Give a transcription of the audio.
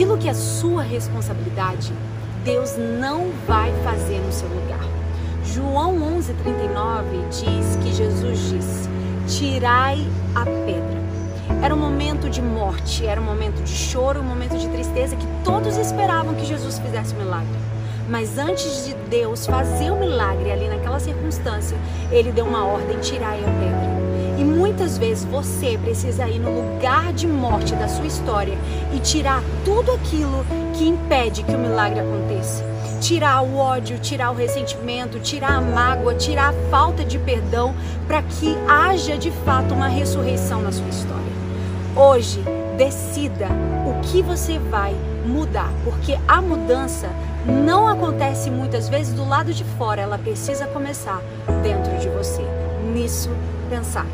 Aquilo que é sua responsabilidade, Deus não vai fazer no seu lugar. João 11:39 diz que Jesus disse: "Tirai a pedra". Era um momento de morte, era um momento de choro, um momento de tristeza que todos esperavam que Jesus fizesse o milagre. Mas antes de Deus fazer o milagre ali naquela circunstância, ele deu uma ordem: tirai a pedra. Muitas vezes você precisa ir no lugar de morte da sua história e tirar tudo aquilo que impede que o milagre aconteça. Tirar o ódio, tirar o ressentimento, tirar a mágoa, tirar a falta de perdão, para que haja de fato uma ressurreição na sua história. Hoje, decida o que você vai mudar, porque a mudança não acontece muitas vezes do lado de fora, ela precisa começar dentro de você. Nisso pensar.